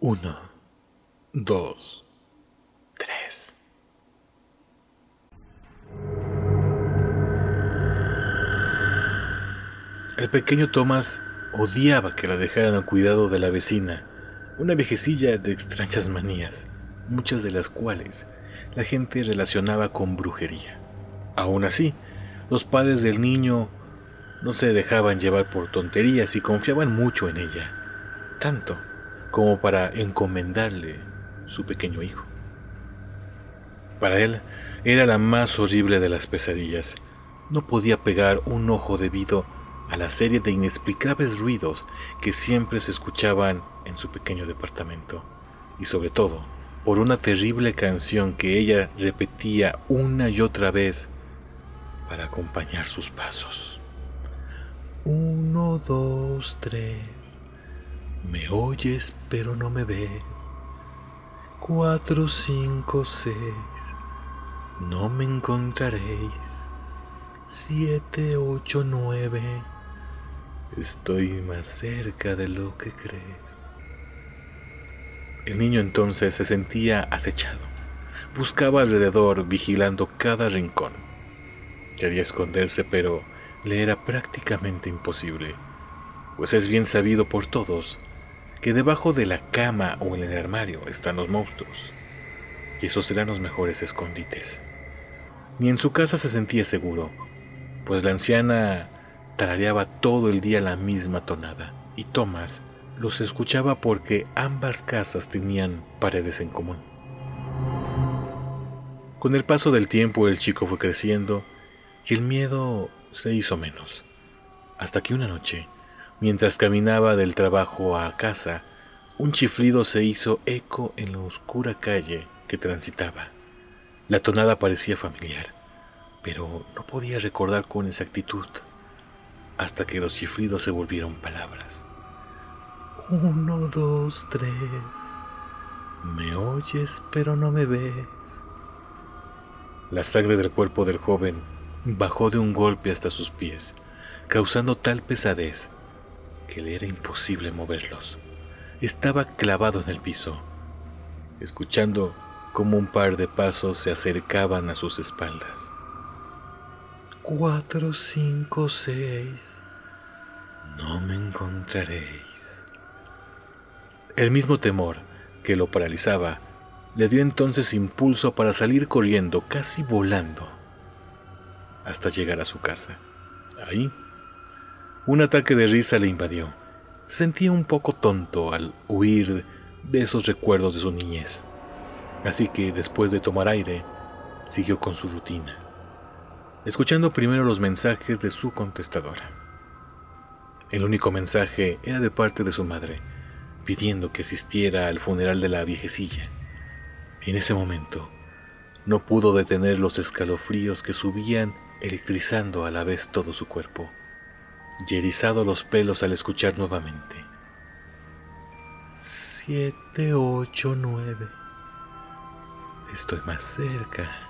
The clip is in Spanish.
Uno, dos, tres. El pequeño Thomas odiaba que la dejaran al cuidado de la vecina, una viejecilla de extrañas manías, muchas de las cuales la gente relacionaba con brujería. Aún así, los padres del niño no se dejaban llevar por tonterías y confiaban mucho en ella, tanto como para encomendarle su pequeño hijo. Para él era la más horrible de las pesadillas. No podía pegar un ojo debido a la serie de inexplicables ruidos que siempre se escuchaban en su pequeño departamento, y sobre todo por una terrible canción que ella repetía una y otra vez para acompañar sus pasos. Uno, dos, tres. Me oyes pero no me ves. Cuatro, cinco, seis. No me encontraréis. Siete, ocho, nueve. Estoy más cerca de lo que crees. El niño entonces se sentía acechado. Buscaba alrededor, vigilando cada rincón. Quería esconderse, pero le era prácticamente imposible, pues es bien sabido por todos que debajo de la cama o en el armario están los monstruos, y esos serán los mejores escondites. Ni en su casa se sentía seguro, pues la anciana tarareaba todo el día la misma tonada, y Thomas los escuchaba porque ambas casas tenían paredes en común. Con el paso del tiempo el chico fue creciendo y el miedo se hizo menos, hasta que una noche, mientras caminaba del trabajo a casa, un chiflido se hizo eco en la oscura calle que transitaba. La tonada parecía familiar, pero no podía recordar con exactitud, hasta que los chiflidos se volvieron palabras. Uno, dos, tres. Me oyes pero no me ves. La sangre del cuerpo del joven bajó de un golpe hasta sus pies, causando tal pesadez que le era imposible moverlos. Estaba clavado en el piso, escuchando cómo un par de pasos se acercaban a sus espaldas. Cuatro, cinco, seis. No me encontraréis. El mismo temor que lo paralizaba le dio entonces impulso para salir corriendo, casi volando hasta llegar a su casa. Ahí, un ataque de risa le invadió. Se sentía un poco tonto al huir de esos recuerdos de su niñez. Así que después de tomar aire, siguió con su rutina, escuchando primero los mensajes de su contestadora. El único mensaje era de parte de su madre, pidiendo que asistiera al funeral de la viejecilla. En ese momento, no pudo detener los escalofríos que subían electrizando a la vez todo su cuerpo, y erizado los pelos al escuchar nuevamente. Siete, ocho, nueve. Estoy más cerca